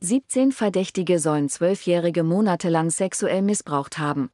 17 Verdächtige sollen Zwölfjährige monatelang sexuell missbraucht haben.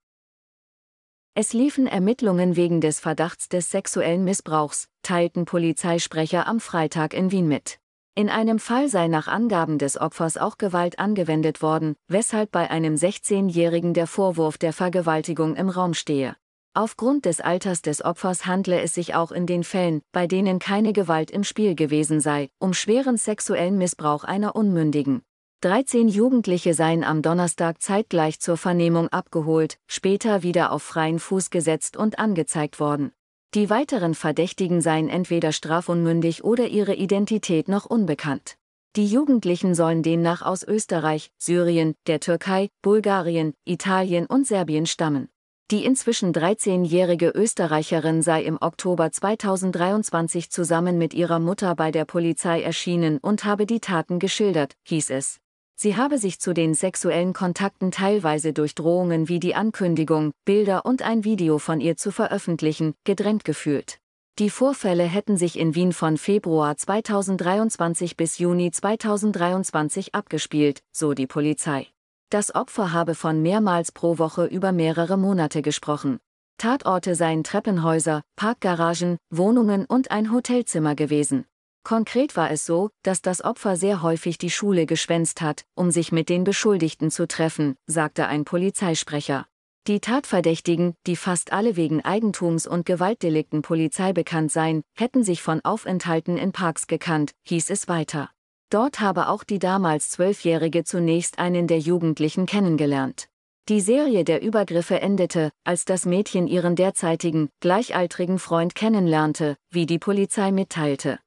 Es liefen Ermittlungen wegen des Verdachts des sexuellen Missbrauchs, teilten Polizeisprecher am Freitag in Wien mit. In einem Fall sei nach Angaben des Opfers auch Gewalt angewendet worden, weshalb bei einem 16-Jährigen der Vorwurf der Vergewaltigung im Raum stehe. Aufgrund des Alters des Opfers handle es sich auch in den Fällen, bei denen keine Gewalt im Spiel gewesen sei, um schweren sexuellen Missbrauch einer Unmündigen. 13 Jugendliche seien am Donnerstag zeitgleich zur Vernehmung abgeholt, später wieder auf freien Fuß gesetzt und angezeigt worden. Die weiteren Verdächtigen seien entweder strafunmündig oder ihre Identität noch unbekannt. Die Jugendlichen sollen demnach aus Österreich, Syrien, der Türkei, Bulgarien, Italien und Serbien stammen. Die inzwischen 13-jährige Österreicherin sei im Oktober 2023 zusammen mit ihrer Mutter bei der Polizei erschienen und habe die Taten geschildert, hieß es. Sie habe sich zu den sexuellen Kontakten teilweise durch Drohungen wie die Ankündigung, Bilder und ein Video von ihr zu veröffentlichen, gedrängt gefühlt. Die Vorfälle hätten sich in Wien von Februar 2023 bis Juni 2023 abgespielt, so die Polizei. Das Opfer habe von mehrmals pro Woche über mehrere Monate gesprochen. Tatorte seien Treppenhäuser, Parkgaragen, Wohnungen und ein Hotelzimmer gewesen. Konkret war es so, dass das Opfer sehr häufig die Schule geschwänzt hat, um sich mit den Beschuldigten zu treffen, sagte ein Polizeisprecher. Die Tatverdächtigen, die fast alle wegen Eigentums- und Gewaltdelikten Polizei bekannt seien, hätten sich von Aufenthalten in Parks gekannt, hieß es weiter. Dort habe auch die damals Zwölfjährige zunächst einen der Jugendlichen kennengelernt. Die Serie der Übergriffe endete, als das Mädchen ihren derzeitigen, gleichaltrigen Freund kennenlernte, wie die Polizei mitteilte.